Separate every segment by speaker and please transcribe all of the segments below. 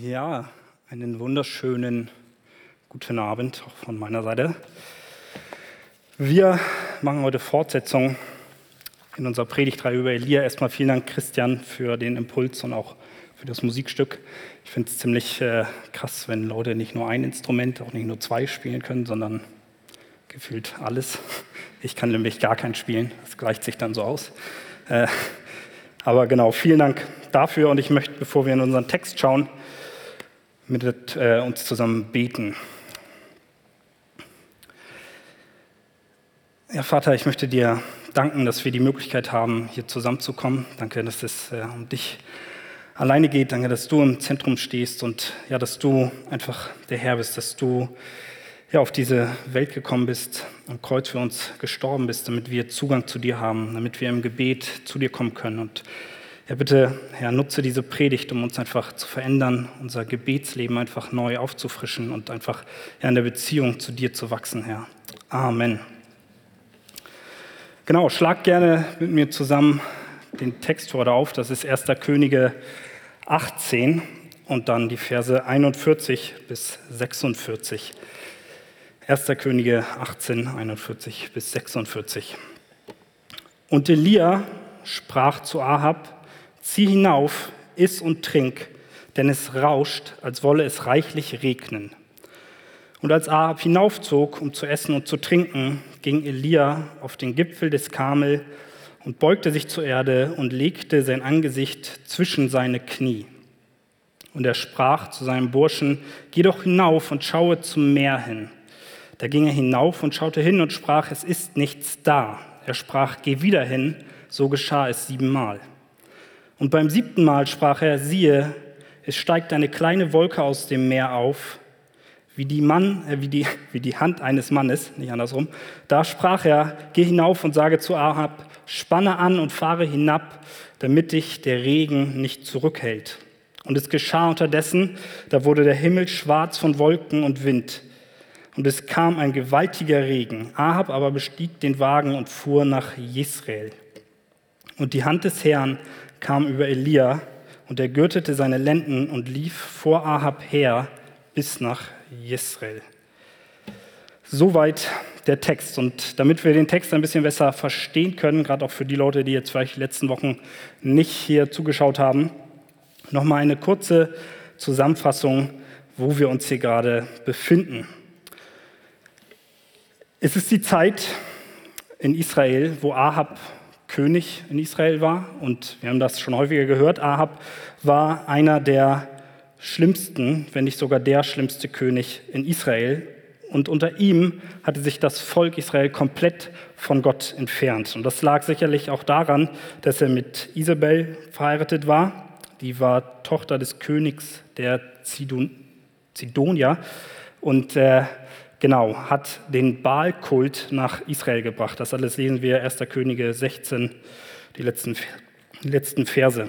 Speaker 1: Ja, einen wunderschönen guten Abend auch von meiner Seite. Wir machen heute Fortsetzung in unserer Predigtreihe über Elia. Erstmal vielen Dank, Christian, für den Impuls und auch für das Musikstück. Ich finde es ziemlich äh, krass, wenn Leute nicht nur ein Instrument, auch nicht nur zwei spielen können, sondern gefühlt alles. Ich kann nämlich gar kein spielen, das gleicht sich dann so aus. Äh, aber genau, vielen Dank dafür und ich möchte, bevor wir in unseren Text schauen, mit äh, uns zusammen beten. Ja, Vater, ich möchte dir danken, dass wir die Möglichkeit haben, hier zusammenzukommen. Danke, dass es äh, um dich alleine geht. Danke, dass du im Zentrum stehst und ja, dass du einfach der Herr bist, dass du ja, auf diese Welt gekommen bist, am Kreuz für uns gestorben bist, damit wir Zugang zu dir haben, damit wir im Gebet zu dir kommen können. Und ja, bitte, Herr, nutze diese Predigt, um uns einfach zu verändern, unser Gebetsleben einfach neu aufzufrischen und einfach ja, in der Beziehung zu dir zu wachsen, Herr. Amen. Genau, schlag gerne mit mir zusammen den Text heute auf. Das ist 1. Könige 18 und dann die Verse 41 bis 46. 1. Könige 18, 41 bis 46. Und Elia sprach zu Ahab, zieh hinauf, iss und trink, denn es rauscht, als wolle es reichlich regnen. Und als Ahab hinaufzog, um zu essen und zu trinken, ging Elia auf den Gipfel des Karmel und beugte sich zur Erde und legte sein Angesicht zwischen seine Knie. Und er sprach zu seinem Burschen, geh doch hinauf und schaue zum Meer hin. Da ging er hinauf und schaute hin und sprach, es ist nichts da. Er sprach, geh wieder hin. So geschah es siebenmal. Und beim siebten Mal sprach er, siehe, es steigt eine kleine Wolke aus dem Meer auf, wie die, Mann, äh, wie, die, wie die Hand eines Mannes, nicht andersrum. Da sprach er, geh hinauf und sage zu Ahab, spanne an und fahre hinab, damit dich der Regen nicht zurückhält. Und es geschah unterdessen, da wurde der Himmel schwarz von Wolken und Wind und es kam ein gewaltiger Regen. Ahab aber bestieg den Wagen und fuhr nach Israel. Und die Hand des Herrn kam über Elia, und er gürtete seine Lenden und lief vor Ahab her bis nach Israel. Soweit der Text. Und damit wir den Text ein bisschen besser verstehen können, gerade auch für die Leute, die jetzt vielleicht die letzten Wochen nicht hier zugeschaut haben, nochmal eine kurze Zusammenfassung, wo wir uns hier gerade befinden. Es ist die Zeit in Israel, wo Ahab König in Israel war. Und wir haben das schon häufiger gehört. Ahab war einer der schlimmsten, wenn nicht sogar der schlimmste König in Israel. Und unter ihm hatte sich das Volk Israel komplett von Gott entfernt. Und das lag sicherlich auch daran, dass er mit Isabel verheiratet war. Die war Tochter des Königs der Zidon, Zidonier. Und äh, genau, hat den Baalkult nach Israel gebracht. Das alles lesen wir 1. Könige 16, die letzten, die letzten Verse.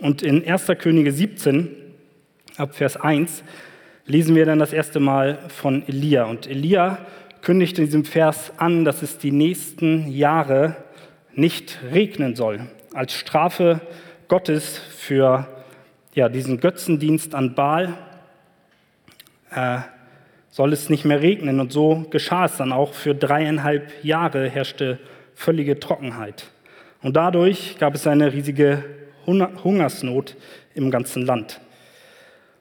Speaker 1: Und in 1. Könige 17, ab Vers 1, lesen wir dann das erste Mal von Elia. Und Elia kündigt in diesem Vers an, dass es die nächsten Jahre nicht regnen soll, als Strafe Gottes für ja, diesen Götzendienst an Baal. Äh, soll es nicht mehr regnen. Und so geschah es dann auch. Für dreieinhalb Jahre herrschte völlige Trockenheit. Und dadurch gab es eine riesige Hungersnot im ganzen Land.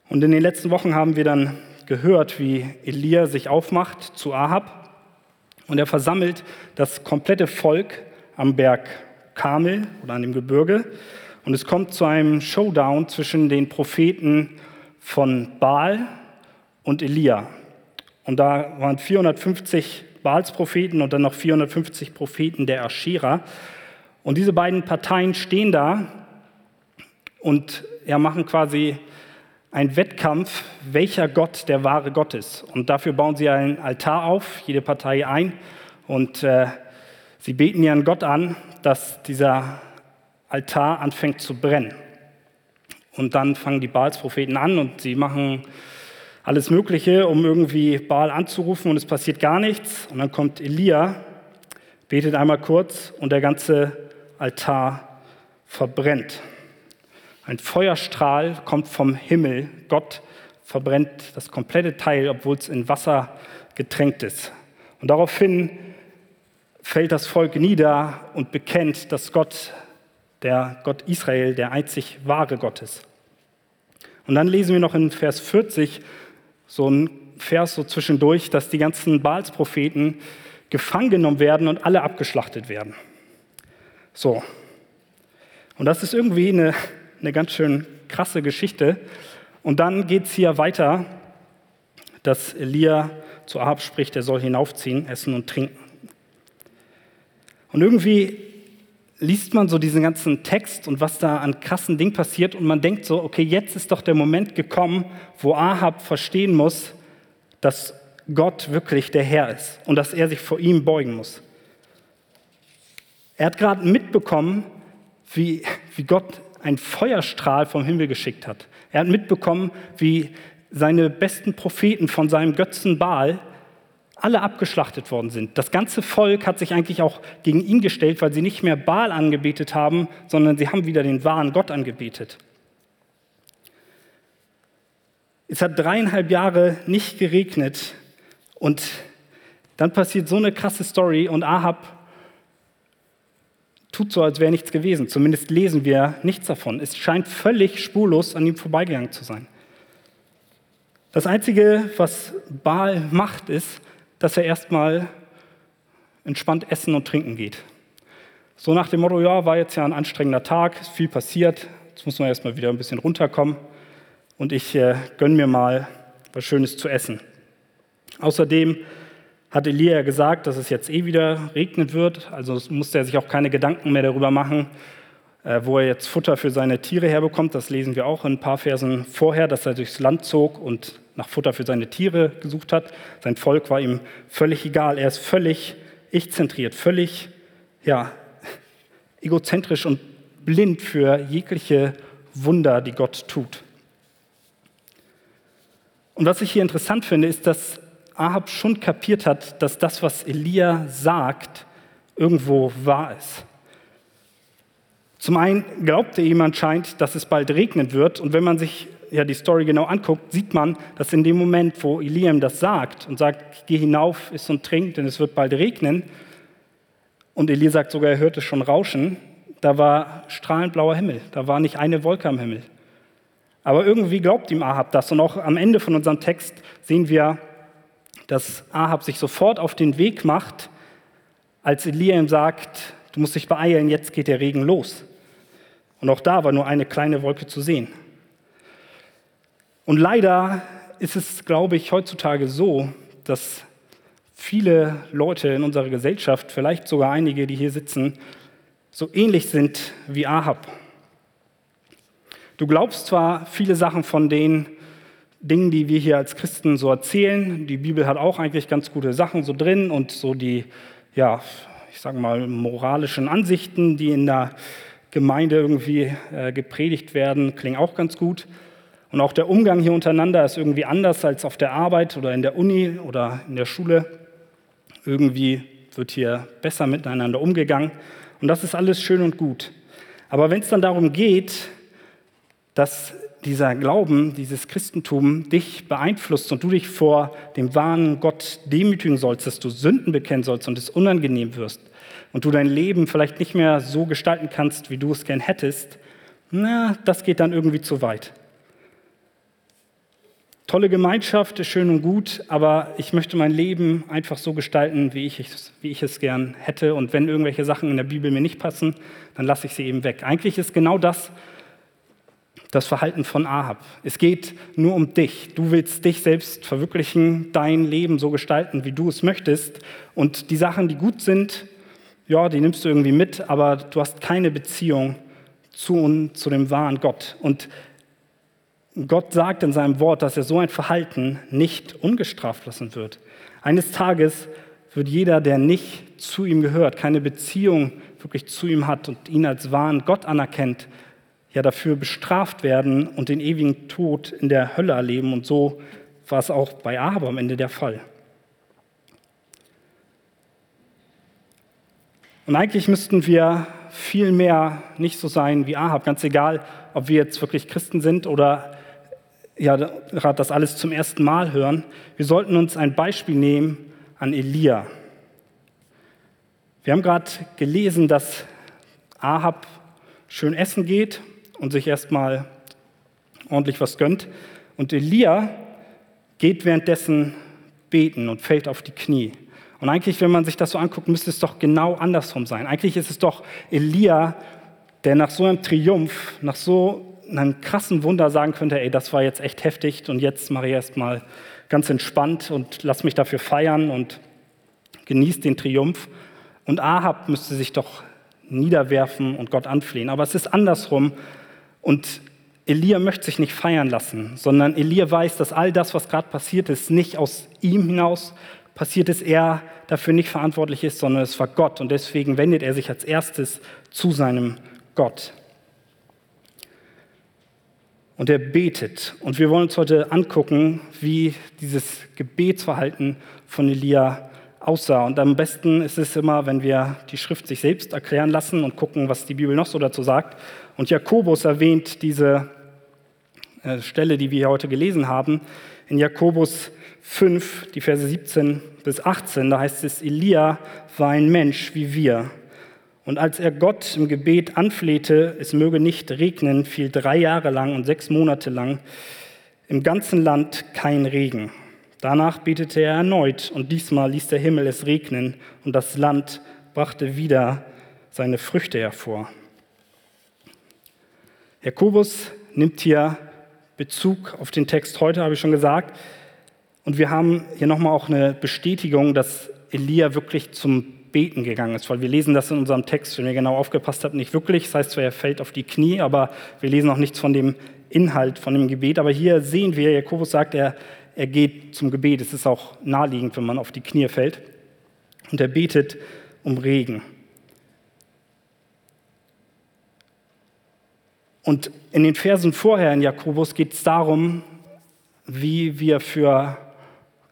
Speaker 1: Und in den letzten Wochen haben wir dann gehört, wie Elia sich aufmacht zu Ahab und er versammelt das komplette Volk am Berg Karmel oder an dem Gebirge. Und es kommt zu einem Showdown zwischen den Propheten von Baal und Elia. Und da waren 450 Baalspropheten und dann noch 450 Propheten der Aschera. Und diese beiden Parteien stehen da und ja, machen quasi einen Wettkampf, welcher Gott der wahre Gott ist. Und dafür bauen sie einen Altar auf, jede Partei ein. Und äh, sie beten ihren Gott an, dass dieser Altar anfängt zu brennen. Und dann fangen die Baalspropheten an und sie machen alles Mögliche, um irgendwie Baal anzurufen und es passiert gar nichts. Und dann kommt Elia, betet einmal kurz und der ganze Altar verbrennt. Ein Feuerstrahl kommt vom Himmel. Gott verbrennt das komplette Teil, obwohl es in Wasser getränkt ist. Und daraufhin fällt das Volk nieder und bekennt, dass Gott, der Gott Israel, der einzig wahre Gott ist. Und dann lesen wir noch in Vers 40 so ein Vers so zwischendurch, dass die ganzen Baalspropheten gefangen genommen werden und alle abgeschlachtet werden. So. Und das ist irgendwie eine, eine ganz schön krasse Geschichte. Und dann geht es hier weiter, dass Elia zu Ahab spricht, er soll hinaufziehen, essen und trinken. Und irgendwie liest man so diesen ganzen Text und was da an krassen Dingen passiert und man denkt so, okay, jetzt ist doch der Moment gekommen, wo Ahab verstehen muss, dass Gott wirklich der Herr ist und dass er sich vor ihm beugen muss. Er hat gerade mitbekommen, wie, wie Gott einen Feuerstrahl vom Himmel geschickt hat. Er hat mitbekommen, wie seine besten Propheten von seinem Götzen Baal alle abgeschlachtet worden sind. Das ganze Volk hat sich eigentlich auch gegen ihn gestellt, weil sie nicht mehr Baal angebetet haben, sondern sie haben wieder den wahren Gott angebetet. Es hat dreieinhalb Jahre nicht geregnet und dann passiert so eine krasse Story und Ahab tut so, als wäre nichts gewesen. Zumindest lesen wir nichts davon. Es scheint völlig spurlos an ihm vorbeigegangen zu sein. Das Einzige, was Baal macht, ist, dass er erstmal entspannt essen und trinken geht. So nach dem Motto, ja, war jetzt ja ein anstrengender Tag, ist viel passiert, jetzt muss man erstmal wieder ein bisschen runterkommen und ich äh, gönne mir mal was Schönes zu essen. Außerdem hat Elia gesagt, dass es jetzt eh wieder regnen wird, also musste er sich auch keine Gedanken mehr darüber machen, äh, wo er jetzt Futter für seine Tiere herbekommt. Das lesen wir auch in ein paar Versen vorher, dass er durchs Land zog und nach Futter für seine Tiere gesucht hat. Sein Volk war ihm völlig egal. Er ist völlig ich-zentriert, völlig ja, egozentrisch und blind für jegliche Wunder, die Gott tut. Und was ich hier interessant finde, ist, dass Ahab schon kapiert hat, dass das, was Elia sagt, irgendwo wahr ist. Zum einen glaubte ihm anscheinend, dass es bald regnen wird. Und wenn man sich ja die Story genau anguckt, sieht man, dass in dem Moment, wo Eliam das sagt und sagt, geh hinauf, iss und trink, denn es wird bald regnen, und Elia sagt sogar, er hörte schon Rauschen, da war strahlend blauer Himmel, da war nicht eine Wolke am Himmel. Aber irgendwie glaubt ihm Ahab das. Und auch am Ende von unserem Text sehen wir, dass Ahab sich sofort auf den Weg macht, als Elia ihm sagt, du musst dich beeilen, jetzt geht der Regen los. Und auch da war nur eine kleine Wolke zu sehen. Und leider ist es, glaube ich, heutzutage so, dass viele Leute in unserer Gesellschaft, vielleicht sogar einige, die hier sitzen, so ähnlich sind wie Ahab. Du glaubst zwar viele Sachen von den Dingen, die wir hier als Christen so erzählen. Die Bibel hat auch eigentlich ganz gute Sachen so drin und so die, ja, ich sage mal, moralischen Ansichten, die in der Gemeinde irgendwie äh, gepredigt werden, klingen auch ganz gut. Und auch der Umgang hier untereinander ist irgendwie anders als auf der Arbeit oder in der Uni oder in der Schule. Irgendwie wird hier besser miteinander umgegangen. Und das ist alles schön und gut. Aber wenn es dann darum geht, dass dieser Glauben, dieses Christentum dich beeinflusst und du dich vor dem wahren Gott demütigen sollst, dass du Sünden bekennen sollst und es unangenehm wirst, und du dein Leben vielleicht nicht mehr so gestalten kannst, wie du es gern hättest, na, das geht dann irgendwie zu weit. Tolle Gemeinschaft ist schön und gut, aber ich möchte mein Leben einfach so gestalten, wie ich, es, wie ich es gern hätte. Und wenn irgendwelche Sachen in der Bibel mir nicht passen, dann lasse ich sie eben weg. Eigentlich ist genau das das Verhalten von Ahab. Es geht nur um dich. Du willst dich selbst verwirklichen, dein Leben so gestalten, wie du es möchtest. Und die Sachen, die gut sind, ja, die nimmst du irgendwie mit, aber du hast keine Beziehung zu, zu dem wahren Gott. Und Gott sagt in seinem Wort, dass er so ein Verhalten nicht ungestraft lassen wird. Eines Tages wird jeder, der nicht zu ihm gehört, keine Beziehung wirklich zu ihm hat und ihn als wahren Gott anerkennt, ja dafür bestraft werden und den ewigen Tod in der Hölle erleben. Und so war es auch bei Ahab am Ende der Fall. Und eigentlich müssten wir viel mehr nicht so sein wie Ahab, ganz egal, ob wir jetzt wirklich Christen sind oder ja, gerade das alles zum ersten Mal hören. Wir sollten uns ein Beispiel nehmen an Elia. Wir haben gerade gelesen, dass Ahab schön essen geht und sich erstmal ordentlich was gönnt. Und Elia geht währenddessen beten und fällt auf die Knie. Und eigentlich, wenn man sich das so anguckt, müsste es doch genau andersrum sein. Eigentlich ist es doch Elia, der nach so einem Triumph, nach so einem krassen Wunder sagen könnte, ey, das war jetzt echt heftig und jetzt mache ich erstmal ganz entspannt und lass mich dafür feiern und genieße den Triumph. Und Ahab müsste sich doch niederwerfen und Gott anflehen. Aber es ist andersrum. Und Elia möchte sich nicht feiern lassen, sondern Elia weiß, dass all das, was gerade passiert ist, nicht aus ihm hinaus passiert ist, er dafür nicht verantwortlich ist, sondern es war Gott. Und deswegen wendet er sich als erstes zu seinem Gott. Und er betet. Und wir wollen uns heute angucken, wie dieses Gebetsverhalten von Elia aussah. Und am besten ist es immer, wenn wir die Schrift sich selbst erklären lassen und gucken, was die Bibel noch so dazu sagt. Und Jakobus erwähnt diese äh, Stelle, die wir heute gelesen haben, in Jakobus 5, die Verse 17 bis 18, da heißt es, Elia war ein Mensch wie wir. Und als er Gott im Gebet anflehte, es möge nicht regnen, fiel drei Jahre lang und sechs Monate lang im ganzen Land kein Regen. Danach betete er erneut und diesmal ließ der Himmel es regnen und das Land brachte wieder seine Früchte hervor. Jakobus nimmt hier Bezug auf den Text heute, habe ich schon gesagt. Und wir haben hier nochmal auch eine Bestätigung, dass Elia wirklich zum Beten gegangen ist, weil wir lesen das in unserem Text, wenn ihr genau aufgepasst habt, nicht wirklich. Das heißt zwar, er fällt auf die Knie, aber wir lesen auch nichts von dem Inhalt von dem Gebet. Aber hier sehen wir, Jakobus sagt, er, er geht zum Gebet. Es ist auch naheliegend, wenn man auf die Knie fällt. Und er betet um Regen. Und in den Versen vorher in Jakobus geht es darum, wie wir für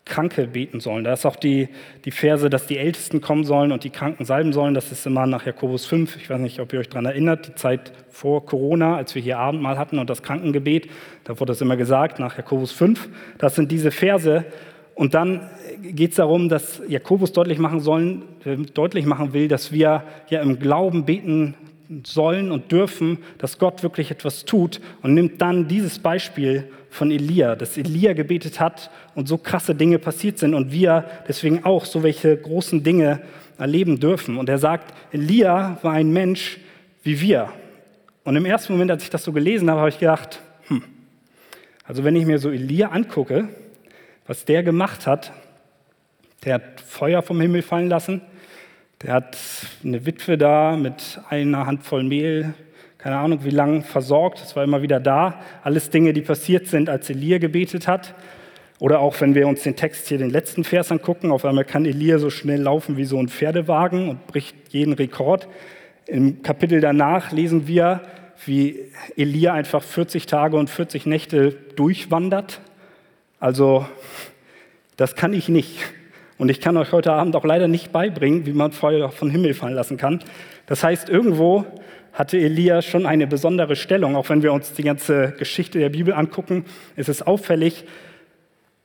Speaker 1: Kranke beten sollen. Da ist auch die, die Verse, dass die Ältesten kommen sollen und die Kranken salben sollen. Das ist immer nach Jakobus 5. Ich weiß nicht, ob ihr euch daran erinnert, die Zeit vor Corona, als wir hier Abendmahl hatten und das Krankengebet. Da wurde das immer gesagt, nach Jakobus 5. Das sind diese Verse. Und dann geht es darum, dass Jakobus deutlich machen, sollen, äh, deutlich machen will, dass wir ja im Glauben beten sollen und dürfen, dass Gott wirklich etwas tut und nimmt dann dieses Beispiel von Elia, dass Elia gebetet hat und so krasse Dinge passiert sind und wir deswegen auch so welche großen Dinge erleben dürfen. Und er sagt, Elia war ein Mensch wie wir. Und im ersten Moment, als ich das so gelesen habe, habe ich gedacht, hm, also wenn ich mir so Elia angucke, was der gemacht hat, der hat Feuer vom Himmel fallen lassen, der hat eine Witwe da mit einer Handvoll Mehl, keine Ahnung wie lange, versorgt. Es war immer wieder da. Alles Dinge, die passiert sind, als Elia gebetet hat. Oder auch wenn wir uns den Text hier, den letzten Vers angucken, auf einmal kann Elia so schnell laufen wie so ein Pferdewagen und bricht jeden Rekord. Im Kapitel danach lesen wir, wie Elia einfach 40 Tage und 40 Nächte durchwandert. Also, das kann ich nicht. Und ich kann euch heute Abend auch leider nicht beibringen, wie man Feuer vom Himmel fallen lassen kann. Das heißt, irgendwo hatte Elia schon eine besondere Stellung. Auch wenn wir uns die ganze Geschichte der Bibel angucken, ist es auffällig,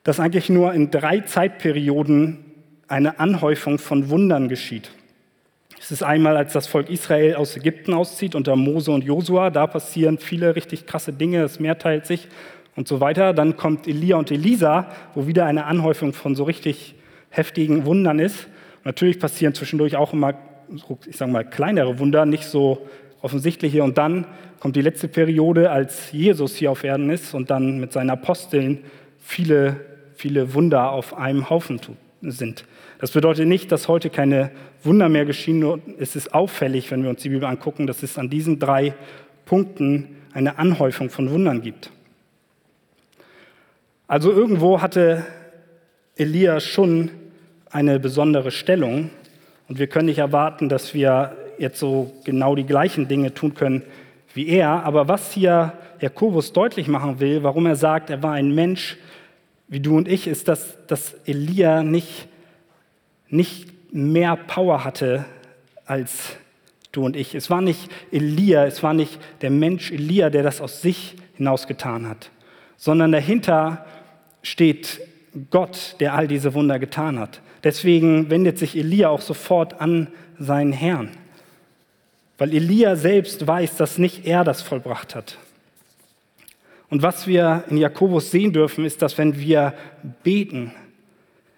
Speaker 1: dass eigentlich nur in drei Zeitperioden eine Anhäufung von Wundern geschieht. Es ist einmal, als das Volk Israel aus Ägypten auszieht unter Mose und Josua. Da passieren viele richtig krasse Dinge, das Meer teilt sich und so weiter. Dann kommt Elia und Elisa, wo wieder eine Anhäufung von so richtig heftigen Wundern ist. Natürlich passieren zwischendurch auch immer, ich sage mal, kleinere Wunder, nicht so offensichtliche. Und dann kommt die letzte Periode, als Jesus hier auf Erden ist und dann mit seinen Aposteln viele, viele Wunder auf einem Haufen sind. Das bedeutet nicht, dass heute keine Wunder mehr geschehen, nur es ist auffällig, wenn wir uns die Bibel angucken, dass es an diesen drei Punkten eine Anhäufung von Wundern gibt. Also irgendwo hatte Elia schon eine besondere Stellung und wir können nicht erwarten, dass wir jetzt so genau die gleichen Dinge tun können wie er. Aber was hier Jakobus deutlich machen will, warum er sagt, er war ein Mensch wie du und ich, ist, dass, dass Elia nicht, nicht mehr Power hatte als du und ich. Es war nicht Elia, es war nicht der Mensch Elia, der das aus sich hinaus getan hat, sondern dahinter steht Gott, der all diese Wunder getan hat. Deswegen wendet sich Elia auch sofort an seinen Herrn, weil Elia selbst weiß, dass nicht er das vollbracht hat. Und was wir in Jakobus sehen dürfen, ist, dass wenn wir beten,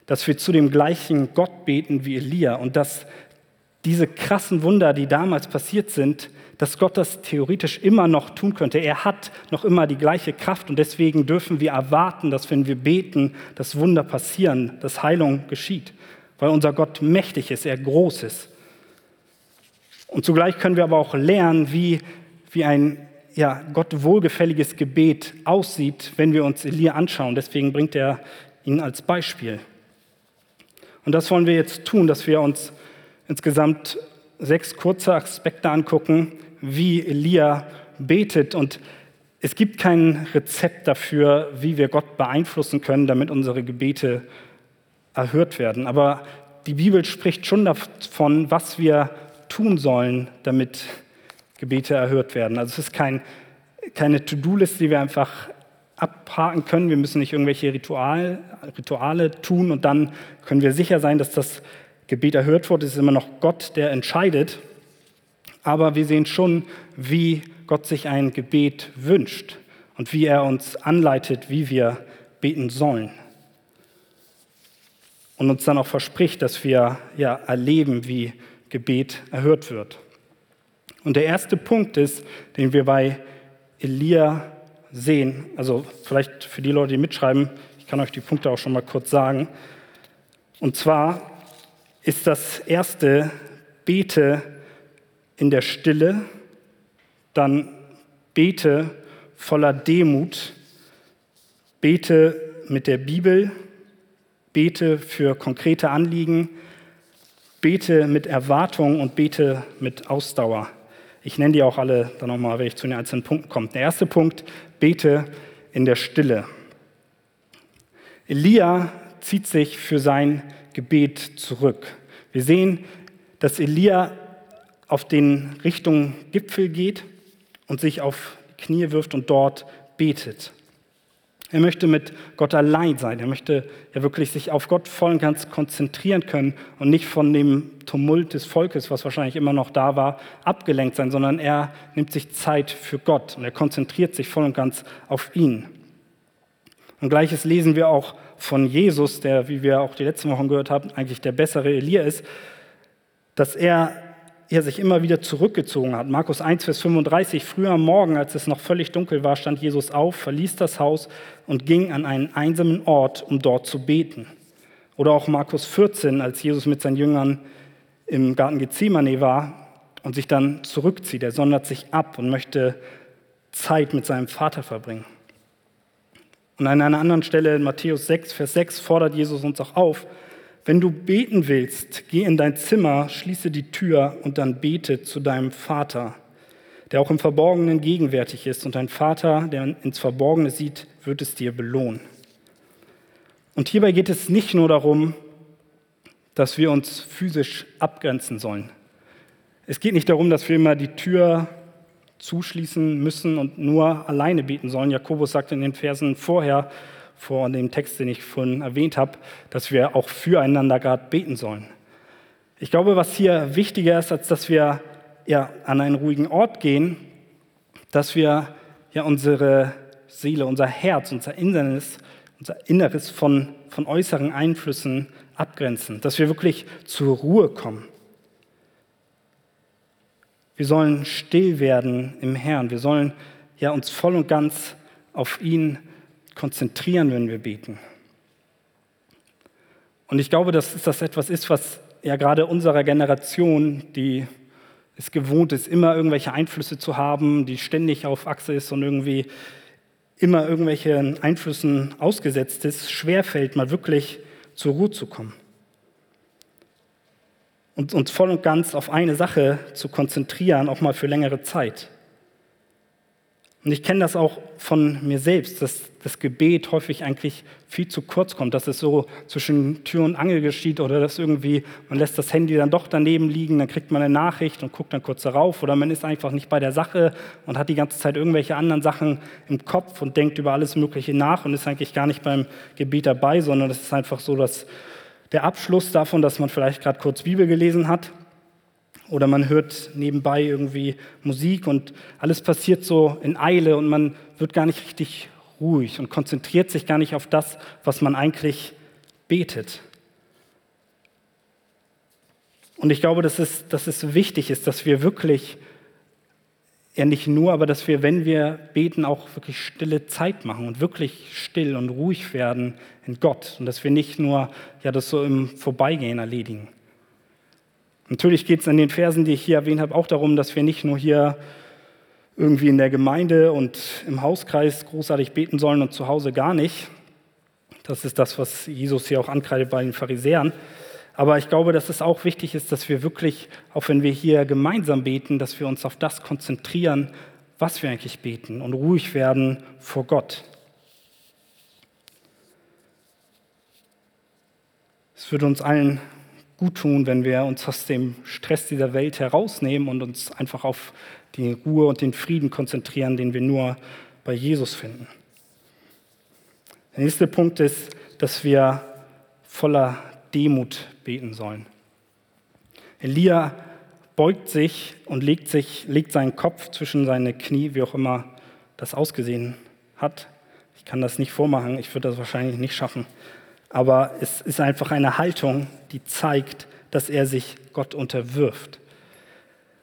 Speaker 1: dass wir zu dem gleichen Gott beten wie Elia und dass diese krassen Wunder, die damals passiert sind, dass Gott das theoretisch immer noch tun könnte. Er hat noch immer die gleiche Kraft und deswegen dürfen wir erwarten, dass wenn wir beten, dass Wunder passieren, dass Heilung geschieht, weil unser Gott mächtig ist, er groß ist. Und zugleich können wir aber auch lernen, wie, wie ein ja, Gott wohlgefälliges Gebet aussieht, wenn wir uns Elia anschauen. Deswegen bringt er ihn als Beispiel. Und das wollen wir jetzt tun, dass wir uns insgesamt sechs kurze Aspekte angucken, wie Elia betet. Und es gibt kein Rezept dafür, wie wir Gott beeinflussen können, damit unsere Gebete erhört werden. Aber die Bibel spricht schon davon, was wir tun sollen, damit Gebete erhört werden. Also es ist kein, keine To-Do-Liste, die wir einfach abhaken können. Wir müssen nicht irgendwelche Ritual, Rituale tun und dann können wir sicher sein, dass das Gebet erhört wird. Es ist immer noch Gott, der entscheidet. Aber wir sehen schon, wie Gott sich ein Gebet wünscht und wie er uns anleitet, wie wir beten sollen. Und uns dann auch verspricht, dass wir ja erleben, wie Gebet erhört wird. Und der erste Punkt ist, den wir bei Elia sehen, also vielleicht für die Leute, die mitschreiben, ich kann euch die Punkte auch schon mal kurz sagen. Und zwar ist das erste, bete in der Stille, dann bete voller Demut, bete mit der Bibel, bete für konkrete Anliegen, bete mit Erwartung und bete mit Ausdauer. Ich nenne die auch alle dann nochmal, wenn ich zu den einzelnen Punkten komme. Der erste Punkt, bete in der Stille. Elia zieht sich für sein Gebet zurück. Wir sehen, dass Elia auf den Richtung Gipfel geht und sich auf Knie wirft und dort betet. Er möchte mit Gott allein sein. Er möchte ja wirklich sich auf Gott voll und ganz konzentrieren können und nicht von dem Tumult des Volkes, was wahrscheinlich immer noch da war, abgelenkt sein, sondern er nimmt sich Zeit für Gott und er konzentriert sich voll und ganz auf ihn. Und gleiches lesen wir auch von Jesus, der, wie wir auch die letzten Wochen gehört haben, eigentlich der bessere Elia ist, dass er, er sich immer wieder zurückgezogen hat. Markus 1, Vers 35, früher am Morgen, als es noch völlig dunkel war, stand Jesus auf, verließ das Haus und ging an einen einsamen Ort, um dort zu beten. Oder auch Markus 14, als Jesus mit seinen Jüngern im Garten Gethsemane war und sich dann zurückzieht. Er sondert sich ab und möchte Zeit mit seinem Vater verbringen. Und an einer anderen Stelle in Matthäus 6, Vers 6 fordert Jesus uns auch auf, wenn du beten willst, geh in dein Zimmer, schließe die Tür und dann bete zu deinem Vater, der auch im Verborgenen gegenwärtig ist. Und dein Vater, der ins Verborgene sieht, wird es dir belohnen. Und hierbei geht es nicht nur darum, dass wir uns physisch abgrenzen sollen. Es geht nicht darum, dass wir immer die Tür zuschließen müssen und nur alleine beten sollen. Jakobus sagt in den Versen vorher, vor dem Text, den ich vorhin erwähnt habe, dass wir auch füreinander gerade beten sollen. Ich glaube, was hier wichtiger ist, als dass wir ja, an einen ruhigen Ort gehen, dass wir ja unsere Seele, unser Herz, unser Inneres, unser Inneres von, von äußeren Einflüssen abgrenzen, dass wir wirklich zur Ruhe kommen. Wir sollen still werden im Herrn. Wir sollen ja uns voll und ganz auf ihn konzentrieren, wenn wir beten. Und ich glaube, dass das etwas ist, was ja gerade unserer Generation, die es gewohnt ist, immer irgendwelche Einflüsse zu haben, die ständig auf Achse ist und irgendwie immer irgendwelchen Einflüssen ausgesetzt ist, schwerfällt, mal wirklich zur Ruhe zu kommen und uns voll und ganz auf eine Sache zu konzentrieren, auch mal für längere Zeit. Und ich kenne das auch von mir selbst, dass das Gebet häufig eigentlich viel zu kurz kommt, dass es so zwischen Tür und Angel geschieht oder dass irgendwie man lässt das Handy dann doch daneben liegen, dann kriegt man eine Nachricht und guckt dann kurz darauf oder man ist einfach nicht bei der Sache und hat die ganze Zeit irgendwelche anderen Sachen im Kopf und denkt über alles Mögliche nach und ist eigentlich gar nicht beim Gebet dabei, sondern es ist einfach so, dass der Abschluss davon, dass man vielleicht gerade kurz Bibel gelesen hat oder man hört nebenbei irgendwie Musik und alles passiert so in Eile und man wird gar nicht richtig ruhig und konzentriert sich gar nicht auf das, was man eigentlich betet. Und ich glaube, dass es, dass es wichtig ist, dass wir wirklich, ja nicht nur, aber dass wir, wenn wir beten, auch wirklich stille Zeit machen und wirklich still und ruhig werden in Gott und dass wir nicht nur ja, das so im Vorbeigehen erledigen. Natürlich geht es in den Versen, die ich hier erwähnt habe, auch darum, dass wir nicht nur hier irgendwie in der Gemeinde und im Hauskreis großartig beten sollen und zu Hause gar nicht. Das ist das, was Jesus hier auch ankreidet bei den Pharisäern. Aber ich glaube, dass es auch wichtig ist, dass wir wirklich, auch wenn wir hier gemeinsam beten, dass wir uns auf das konzentrieren, was wir eigentlich beten und ruhig werden vor Gott. Es würde uns allen gut tun, wenn wir uns aus dem Stress dieser Welt herausnehmen und uns einfach auf die Ruhe und den Frieden konzentrieren, den wir nur bei Jesus finden. Der nächste Punkt ist, dass wir voller Demut beten sollen. Elia beugt sich und legt, sich, legt seinen Kopf zwischen seine Knie, wie auch immer das ausgesehen hat. Ich kann das nicht vormachen, ich würde das wahrscheinlich nicht schaffen aber es ist einfach eine Haltung, die zeigt, dass er sich Gott unterwirft.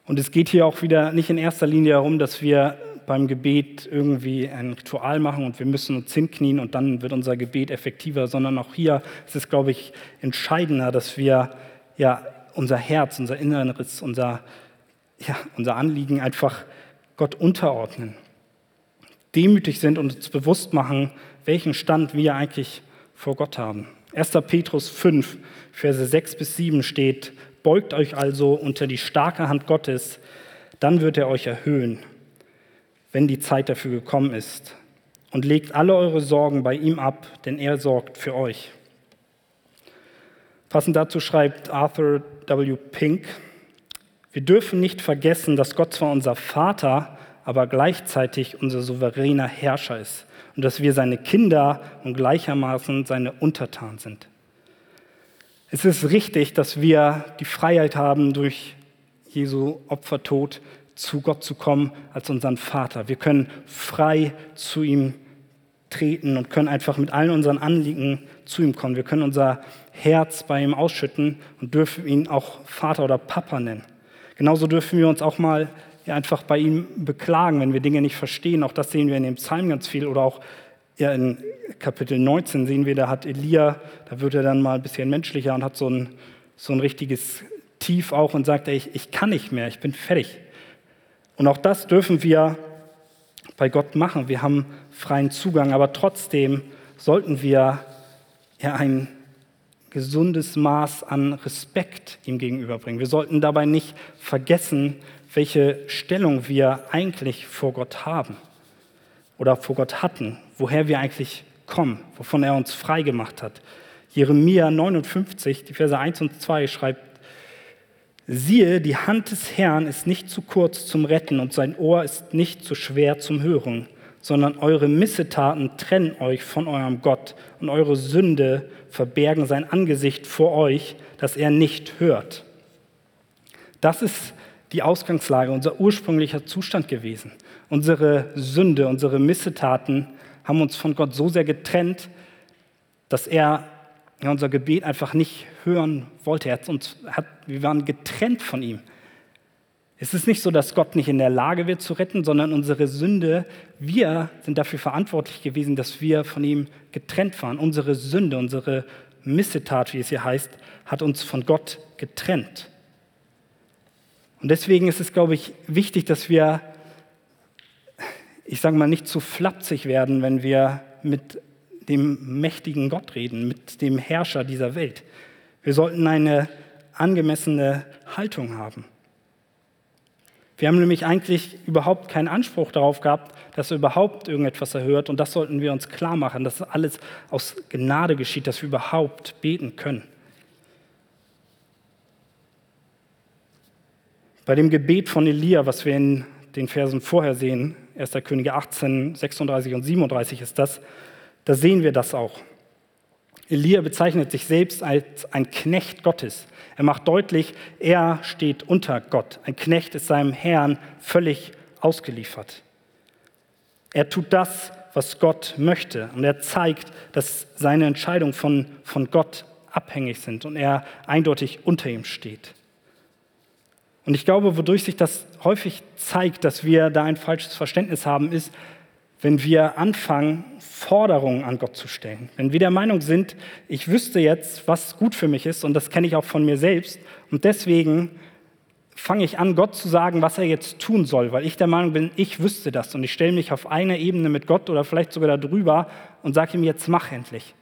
Speaker 1: Und es geht hier auch wieder nicht in erster Linie darum, dass wir beim Gebet irgendwie ein Ritual machen und wir müssen uns hinknien und dann wird unser Gebet effektiver, sondern auch hier ist es, glaube ich, entscheidender, dass wir ja unser Herz, unser Inneres, unser, ja, unser Anliegen einfach Gott unterordnen, demütig sind und uns bewusst machen, welchen Stand wir eigentlich vor Gott haben. 1. Petrus 5, Verse 6 bis 7 steht, Beugt euch also unter die starke Hand Gottes, dann wird er euch erhöhen, wenn die Zeit dafür gekommen ist. Und legt alle eure Sorgen bei ihm ab, denn er sorgt für euch. Passend dazu schreibt Arthur W. Pink, wir dürfen nicht vergessen, dass Gott zwar unser Vater, aber gleichzeitig unser souveräner Herrscher ist und dass wir seine Kinder und gleichermaßen seine Untertan sind. Es ist richtig, dass wir die Freiheit haben, durch Jesu Opfertod zu Gott zu kommen als unseren Vater. Wir können frei zu ihm treten und können einfach mit allen unseren Anliegen zu ihm kommen. Wir können unser Herz bei ihm ausschütten und dürfen ihn auch Vater oder Papa nennen. Genauso dürfen wir uns auch mal ja, einfach bei ihm beklagen, wenn wir Dinge nicht verstehen. Auch das sehen wir in dem Psalm ganz viel oder auch ja, in Kapitel 19 sehen wir, da hat Elia, da wird er dann mal ein bisschen menschlicher und hat so ein, so ein richtiges Tief auch und sagt, ey, ich, ich kann nicht mehr, ich bin fertig. Und auch das dürfen wir bei Gott machen. Wir haben freien Zugang, aber trotzdem sollten wir ja ein gesundes Maß an Respekt ihm gegenüberbringen. Wir sollten dabei nicht vergessen, welche Stellung wir eigentlich vor Gott haben oder vor Gott hatten, woher wir eigentlich kommen, wovon er uns frei gemacht hat. Jeremia 59, die Verse 1 und 2 schreibt, siehe, die Hand des Herrn ist nicht zu kurz zum Retten und sein Ohr ist nicht zu schwer zum Hören, sondern eure Missetaten trennen euch von eurem Gott und eure Sünde verbergen sein Angesicht vor euch, dass er nicht hört. Das ist die Ausgangslage, unser ursprünglicher Zustand gewesen. Unsere Sünde, unsere Missetaten haben uns von Gott so sehr getrennt, dass er unser Gebet einfach nicht hören wollte. Er hat uns, hat, wir waren getrennt von ihm. Es ist nicht so, dass Gott nicht in der Lage wird zu retten, sondern unsere Sünde, wir sind dafür verantwortlich gewesen, dass wir von ihm getrennt waren. Unsere Sünde, unsere Missetat, wie es hier heißt, hat uns von Gott getrennt. Und deswegen ist es, glaube ich, wichtig, dass wir, ich sage mal, nicht zu flapsig werden, wenn wir mit dem mächtigen Gott reden, mit dem Herrscher dieser Welt. Wir sollten eine angemessene Haltung haben. Wir haben nämlich eigentlich überhaupt keinen Anspruch darauf gehabt, dass er überhaupt irgendetwas erhört. Und das sollten wir uns klar machen, dass alles aus Gnade geschieht, dass wir überhaupt beten können. Bei dem Gebet von Elia, was wir in den Versen vorher sehen, 1. Könige 18, 36 und 37 ist das, da sehen wir das auch. Elia bezeichnet sich selbst als ein Knecht Gottes. Er macht deutlich, er steht unter Gott. Ein Knecht ist seinem Herrn völlig ausgeliefert. Er tut das, was Gott möchte. Und er zeigt, dass seine Entscheidungen von, von Gott abhängig sind und er eindeutig unter ihm steht. Und ich glaube, wodurch sich das häufig zeigt, dass wir da ein falsches Verständnis haben, ist, wenn wir anfangen, Forderungen an Gott zu stellen. Wenn wir der Meinung sind, ich wüsste jetzt, was gut für mich ist, und das kenne ich auch von mir selbst, und deswegen fange ich an, Gott zu sagen, was er jetzt tun soll, weil ich der Meinung bin, ich wüsste das und ich stelle mich auf einer Ebene mit Gott oder vielleicht sogar darüber und sage ihm jetzt, mach endlich.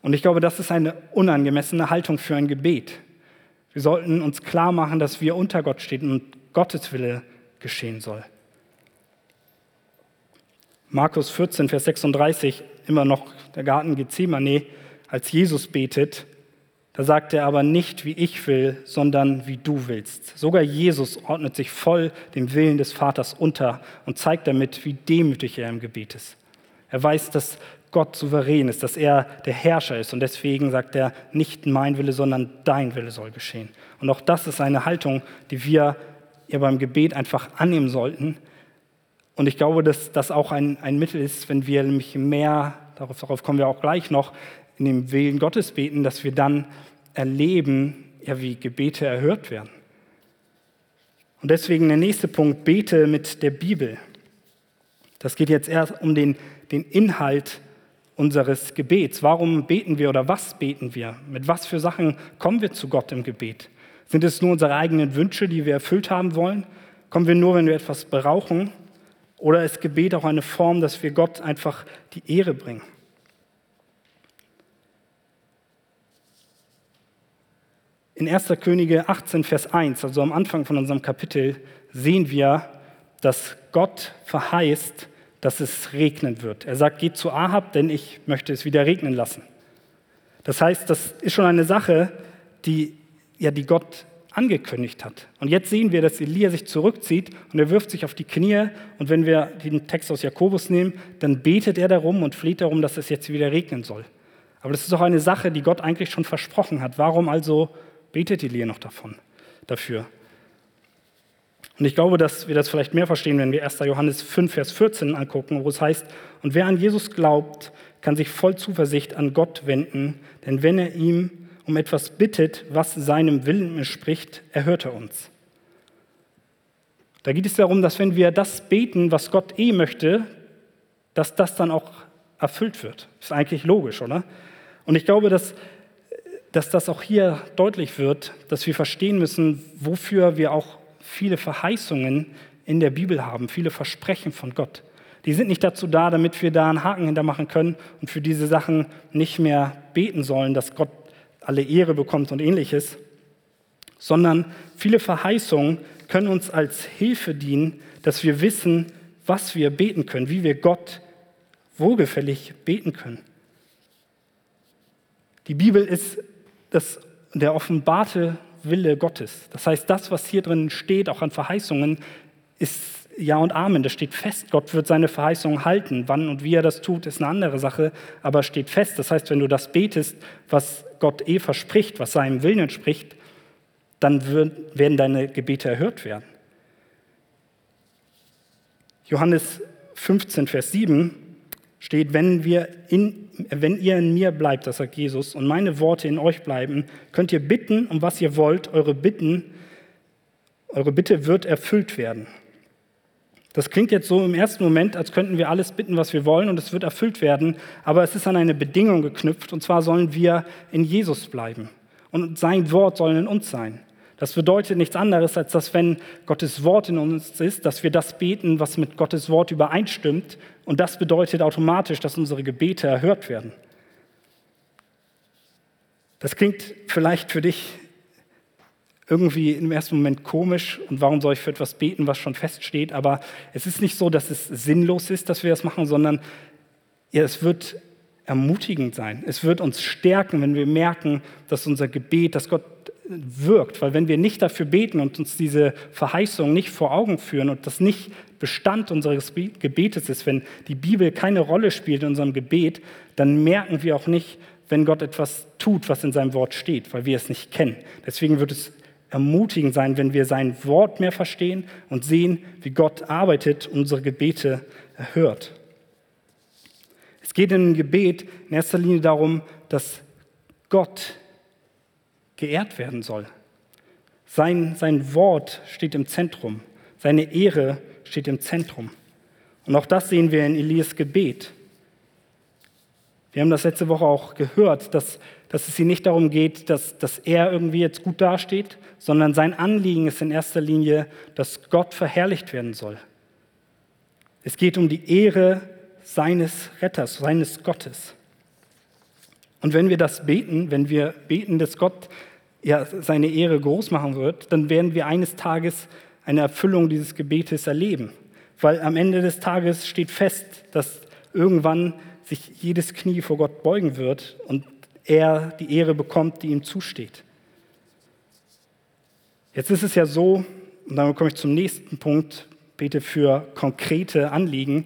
Speaker 1: Und ich glaube, das ist eine unangemessene Haltung für ein Gebet. Wir sollten uns klar machen, dass wir unter Gott stehen und Gottes Wille geschehen soll. Markus 14, Vers 36, immer noch der Garten Gethsemane, als Jesus betet, da sagt er aber nicht, wie ich will, sondern wie du willst. Sogar Jesus ordnet sich voll dem Willen des Vaters unter und zeigt damit, wie demütig er im Gebet ist. Er weiß, dass Gott souverän ist, dass er der Herrscher ist und deswegen sagt er, nicht mein Wille, sondern dein Wille soll geschehen. Und auch das ist eine Haltung, die wir ja beim Gebet einfach annehmen sollten, und ich glaube, dass das auch ein, ein Mittel ist, wenn wir nämlich mehr, darauf, darauf kommen wir auch gleich noch, in dem Willen Gottes beten, dass wir dann erleben, ja, wie Gebete erhört werden. Und deswegen der nächste Punkt, bete mit der Bibel. Das geht jetzt erst um den, den Inhalt unseres Gebets. Warum beten wir oder was beten wir? Mit was für Sachen kommen wir zu Gott im Gebet? Sind es nur unsere eigenen Wünsche, die wir erfüllt haben wollen? Kommen wir nur, wenn wir etwas brauchen? Oder ist Gebet auch eine Form, dass wir Gott einfach die Ehre bringen? In 1. Könige 18, Vers 1, also am Anfang von unserem Kapitel, sehen wir, dass Gott verheißt, dass es regnen wird. Er sagt, geht zu Ahab, denn ich möchte es wieder regnen lassen. Das heißt, das ist schon eine Sache, die, ja, die Gott angekündigt hat. Und jetzt sehen wir, dass Elia sich zurückzieht und er wirft sich auf die Knie. Und wenn wir den Text aus Jakobus nehmen, dann betet er darum und fleht darum, dass es jetzt wieder regnen soll. Aber das ist auch eine Sache, die Gott eigentlich schon versprochen hat. Warum also betet Elia noch davon, dafür? Und ich glaube, dass wir das vielleicht mehr verstehen, wenn wir 1. Johannes 5, Vers 14 angucken, wo es heißt, und wer an Jesus glaubt, kann sich voll Zuversicht an Gott wenden, denn wenn er ihm um etwas bittet, was seinem Willen entspricht, erhört er uns. Da geht es darum, dass wenn wir das beten, was Gott eh möchte, dass das dann auch erfüllt wird. Ist eigentlich logisch, oder? Und ich glaube, dass, dass das auch hier deutlich wird, dass wir verstehen müssen, wofür wir auch viele Verheißungen in der Bibel haben, viele Versprechen von Gott. Die sind nicht dazu da, damit wir da einen Haken hintermachen können und für diese Sachen nicht mehr beten sollen, dass Gott alle Ehre bekommt und ähnliches, sondern viele Verheißungen können uns als Hilfe dienen, dass wir wissen, was wir beten können, wie wir Gott wohlgefällig beten können. Die Bibel ist das, der offenbarte Wille Gottes. Das heißt, das, was hier drin steht, auch an Verheißungen, ist ja und Amen, das steht fest. Gott wird seine Verheißungen halten. Wann und wie er das tut, ist eine andere Sache, aber steht fest. Das heißt, wenn du das betest, was Gott eh verspricht, was seinem Willen entspricht, dann werden deine Gebete erhört werden. Johannes 15, Vers 7 steht, wenn, wir in, wenn ihr in mir bleibt, das sagt Jesus, und meine Worte in euch bleiben, könnt ihr bitten, um was ihr wollt, eure Bitten, eure Bitte wird erfüllt werden. Das klingt jetzt so im ersten Moment, als könnten wir alles bitten, was wir wollen und es wird erfüllt werden, aber es ist an eine Bedingung geknüpft und zwar sollen wir in Jesus bleiben und sein Wort soll in uns sein. Das bedeutet nichts anderes, als dass wenn Gottes Wort in uns ist, dass wir das beten, was mit Gottes Wort übereinstimmt und das bedeutet automatisch, dass unsere Gebete erhört werden. Das klingt vielleicht für dich irgendwie im ersten Moment komisch und warum soll ich für etwas beten, was schon feststeht. Aber es ist nicht so, dass es sinnlos ist, dass wir das machen, sondern ja, es wird ermutigend sein. Es wird uns stärken, wenn wir merken, dass unser Gebet, dass Gott wirkt. Weil wenn wir nicht dafür beten und uns diese Verheißung nicht vor Augen führen und das nicht Bestand unseres Gebetes ist, wenn die Bibel keine Rolle spielt in unserem Gebet, dann merken wir auch nicht, wenn Gott etwas tut, was in seinem Wort steht, weil wir es nicht kennen. Deswegen wird es ermutigend sein, wenn wir sein Wort mehr verstehen und sehen, wie Gott arbeitet und unsere Gebete erhört. Es geht in dem Gebet in erster Linie darum, dass Gott geehrt werden soll. Sein, sein Wort steht im Zentrum. Seine Ehre steht im Zentrum. Und auch das sehen wir in Elias Gebet. Wir haben das letzte Woche auch gehört, dass dass es ihm nicht darum geht, dass, dass er irgendwie jetzt gut dasteht, sondern sein Anliegen ist in erster Linie, dass Gott verherrlicht werden soll. Es geht um die Ehre seines Retters, seines Gottes. Und wenn wir das beten, wenn wir beten, dass Gott ja seine Ehre groß machen wird, dann werden wir eines Tages eine Erfüllung dieses Gebetes erleben. Weil am Ende des Tages steht fest, dass irgendwann sich jedes Knie vor Gott beugen wird und er die Ehre bekommt, die ihm zusteht. Jetzt ist es ja so, und damit komme ich zum nächsten Punkt, bete für konkrete Anliegen,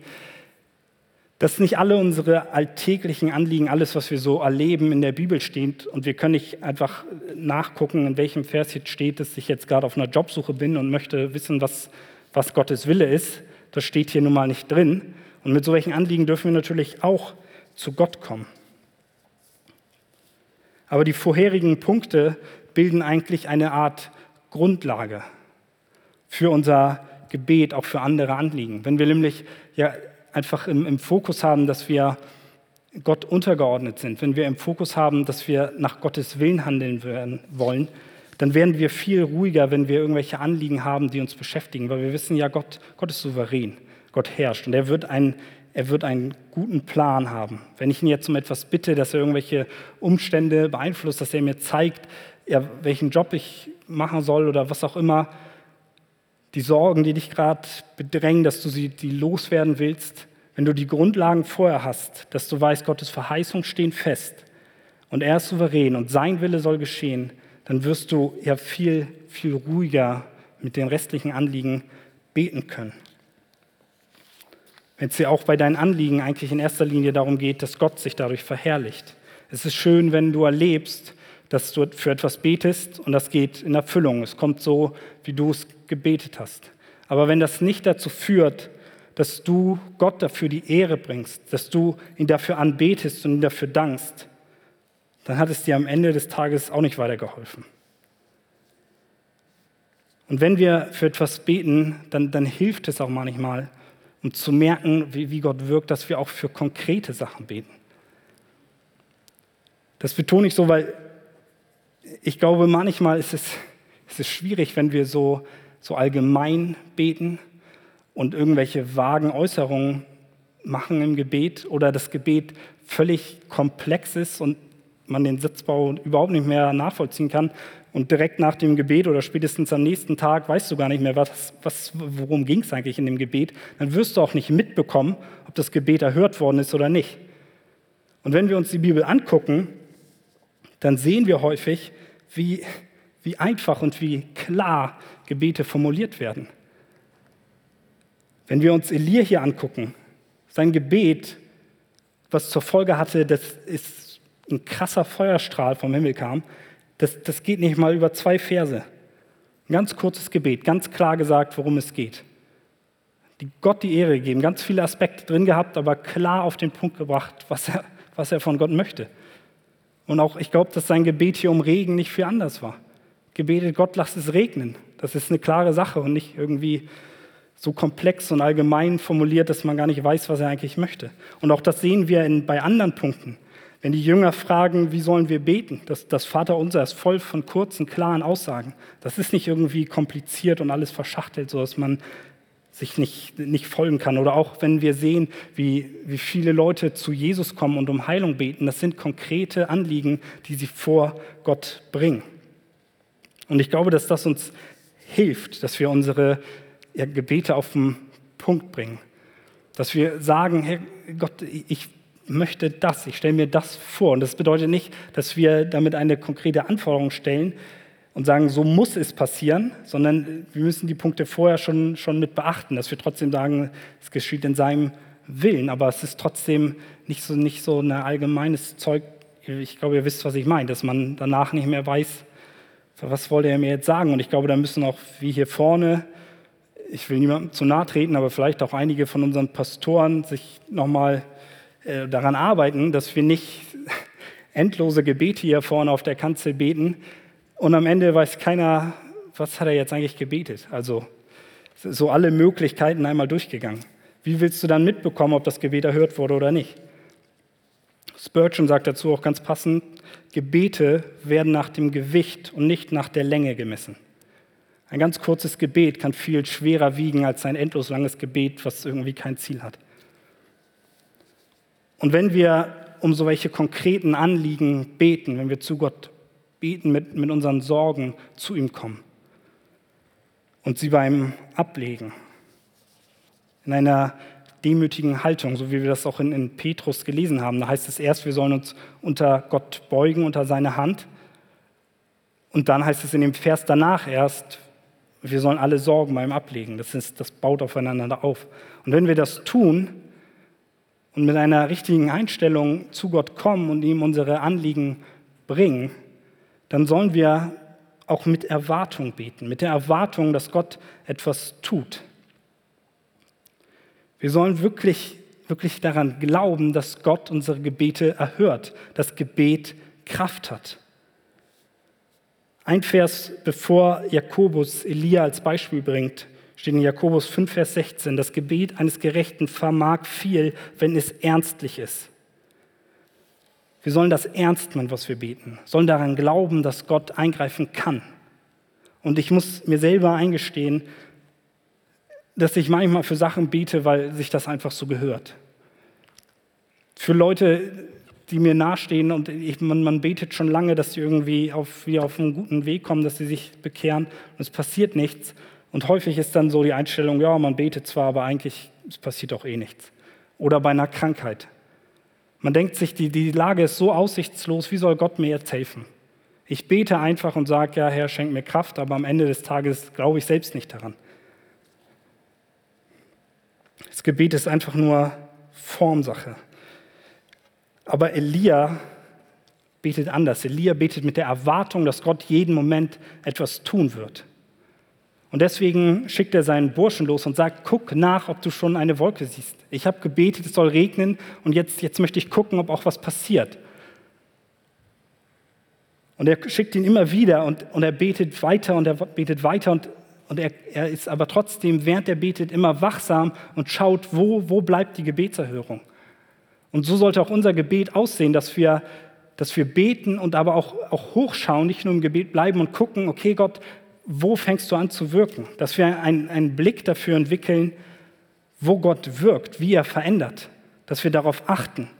Speaker 1: dass nicht alle unsere alltäglichen Anliegen, alles, was wir so erleben, in der Bibel steht. Und wir können nicht einfach nachgucken, in welchem Vers jetzt steht, dass ich jetzt gerade auf einer Jobsuche bin und möchte wissen, was, was Gottes Wille ist. Das steht hier nun mal nicht drin. Und mit solchen Anliegen dürfen wir natürlich auch zu Gott kommen. Aber die vorherigen Punkte bilden eigentlich eine Art Grundlage für unser Gebet, auch für andere Anliegen. Wenn wir nämlich ja einfach im, im Fokus haben, dass wir Gott untergeordnet sind, wenn wir im Fokus haben, dass wir nach Gottes Willen handeln werden, wollen, dann werden wir viel ruhiger, wenn wir irgendwelche Anliegen haben, die uns beschäftigen, weil wir wissen ja, Gott, Gott ist souverän, Gott herrscht. Und er wird ein er wird einen guten Plan haben. Wenn ich ihn jetzt um etwas bitte, dass er irgendwelche Umstände beeinflusst, dass er mir zeigt, ja, welchen Job ich machen soll oder was auch immer, die Sorgen, die dich gerade bedrängen, dass du sie die loswerden willst, wenn du die Grundlagen vorher hast, dass du weißt, Gottes Verheißung stehen fest und er ist souverän und sein Wille soll geschehen, dann wirst du ja viel, viel ruhiger mit den restlichen Anliegen beten können wenn es dir auch bei deinen Anliegen eigentlich in erster Linie darum geht, dass Gott sich dadurch verherrlicht. Es ist schön, wenn du erlebst, dass du für etwas betest und das geht in Erfüllung. Es kommt so, wie du es gebetet hast. Aber wenn das nicht dazu führt, dass du Gott dafür die Ehre bringst, dass du ihn dafür anbetest und ihn dafür dankst, dann hat es dir am Ende des Tages auch nicht weitergeholfen. Und wenn wir für etwas beten, dann, dann hilft es auch manchmal, um zu merken, wie, wie Gott wirkt, dass wir auch für konkrete Sachen beten. Das betone ich so, weil ich glaube, manchmal ist es, es schwierig, wenn wir so, so allgemein beten und irgendwelche vagen Äußerungen machen im Gebet oder das Gebet völlig komplex ist und man den Sitzbau überhaupt nicht mehr nachvollziehen kann, und direkt nach dem Gebet oder spätestens am nächsten Tag weißt du gar nicht mehr, was, was, worum ging es eigentlich in dem Gebet, dann wirst du auch nicht mitbekommen, ob das Gebet erhört worden ist oder nicht. Und wenn wir uns die Bibel angucken, dann sehen wir häufig, wie, wie einfach und wie klar Gebete formuliert werden. Wenn wir uns Elia hier angucken, sein Gebet, was zur Folge hatte, dass ein krasser Feuerstrahl vom Himmel kam, das, das geht nicht mal über zwei Verse. Ein ganz kurzes Gebet, ganz klar gesagt, worum es geht. Die Gott die Ehre gegeben, ganz viele Aspekte drin gehabt, aber klar auf den Punkt gebracht, was er, was er von Gott möchte. Und auch, ich glaube, dass sein Gebet hier um Regen nicht viel anders war. Gebetet Gott, lass es regnen. Das ist eine klare Sache und nicht irgendwie so komplex und allgemein formuliert, dass man gar nicht weiß, was er eigentlich möchte. Und auch das sehen wir in, bei anderen Punkten. Wenn die Jünger fragen, wie sollen wir beten, das, das Vaterunser ist voll von kurzen, klaren Aussagen. Das ist nicht irgendwie kompliziert und alles verschachtelt, sodass man sich nicht, nicht folgen kann. Oder auch wenn wir sehen, wie, wie viele Leute zu Jesus kommen und um Heilung beten, das sind konkrete Anliegen, die sie vor Gott bringen. Und ich glaube, dass das uns hilft, dass wir unsere ja, Gebete auf den Punkt bringen. Dass wir sagen, Herr Gott, ich möchte das, ich stelle mir das vor. Und das bedeutet nicht, dass wir damit eine konkrete Anforderung stellen und sagen, so muss es passieren, sondern wir müssen die Punkte vorher schon, schon mit beachten, dass wir trotzdem sagen, es geschieht in seinem Willen, aber es ist trotzdem nicht so, nicht so ein allgemeines Zeug, ich glaube, ihr wisst, was ich meine, dass man danach nicht mehr weiß, was wollte er mir jetzt sagen. Und ich glaube, da müssen auch, wie hier vorne, ich will niemandem zu nahe treten, aber vielleicht auch einige von unseren Pastoren sich nochmal äh, daran arbeiten, dass wir nicht endlose Gebete hier vorne auf der Kanzel beten und am Ende weiß keiner, was hat er jetzt eigentlich gebetet. Also so alle Möglichkeiten einmal durchgegangen. Wie willst du dann mitbekommen, ob das Gebet erhört wurde oder nicht? Spurgeon sagt dazu auch ganz passend, Gebete werden nach dem Gewicht und nicht nach der Länge gemessen. Ein ganz kurzes Gebet kann viel schwerer wiegen als ein endlos langes Gebet, was irgendwie kein Ziel hat. Und wenn wir um so welche konkreten Anliegen beten, wenn wir zu Gott beten, mit, mit unseren Sorgen zu ihm kommen und sie beim Ablegen, in einer demütigen Haltung, so wie wir das auch in, in Petrus gelesen haben. Da heißt es erst, wir sollen uns unter Gott beugen, unter seine Hand. Und dann heißt es in dem Vers danach erst, wir sollen alle Sorgen beim Ablegen. Das, ist, das baut aufeinander auf. Und wenn wir das tun, und mit einer richtigen Einstellung zu Gott kommen und ihm unsere Anliegen bringen, dann sollen wir auch mit Erwartung beten, mit der Erwartung, dass Gott etwas tut. Wir sollen wirklich, wirklich daran glauben, dass Gott unsere Gebete erhört, dass Gebet Kraft hat. Ein Vers, bevor Jakobus Elia als Beispiel bringt, steht in Jakobus 5, Vers 16, das Gebet eines Gerechten vermag viel, wenn es ernstlich ist. Wir sollen das ernst nehmen, was wir beten, sollen daran glauben, dass Gott eingreifen kann. Und ich muss mir selber eingestehen, dass ich manchmal für Sachen bete, weil sich das einfach so gehört. Für Leute, die mir nahestehen und ich, man, man, betet schon lange, dass sie irgendwie auf, wieder auf einen guten Weg kommen, dass sie sich bekehren und es passiert nichts. Und häufig ist dann so die Einstellung, ja, man betet zwar, aber eigentlich passiert auch eh nichts. Oder bei einer Krankheit. Man denkt sich, die, die Lage ist so aussichtslos, wie soll Gott mir jetzt helfen? Ich bete einfach und sage, ja, Herr, schenk mir Kraft, aber am Ende des Tages glaube ich selbst nicht daran. Das Gebet ist einfach nur Formsache. Aber Elia betet anders. Elia betet mit der Erwartung, dass Gott jeden Moment etwas tun wird. Und deswegen schickt er seinen Burschen los und sagt, guck nach, ob du schon eine Wolke siehst. Ich habe gebetet, es soll regnen und jetzt, jetzt möchte ich gucken, ob auch was passiert. Und er schickt ihn immer wieder und, und er betet weiter und er betet weiter und, und er, er ist aber trotzdem, während er betet, immer wachsam und schaut, wo, wo bleibt die Gebetserhörung. Und so sollte auch unser Gebet aussehen, dass wir, dass wir beten und aber auch, auch hochschauen, nicht nur im Gebet bleiben und gucken, okay Gott, wo fängst du an zu wirken? Dass wir einen, einen Blick dafür entwickeln, wo Gott wirkt, wie er verändert, dass wir darauf achten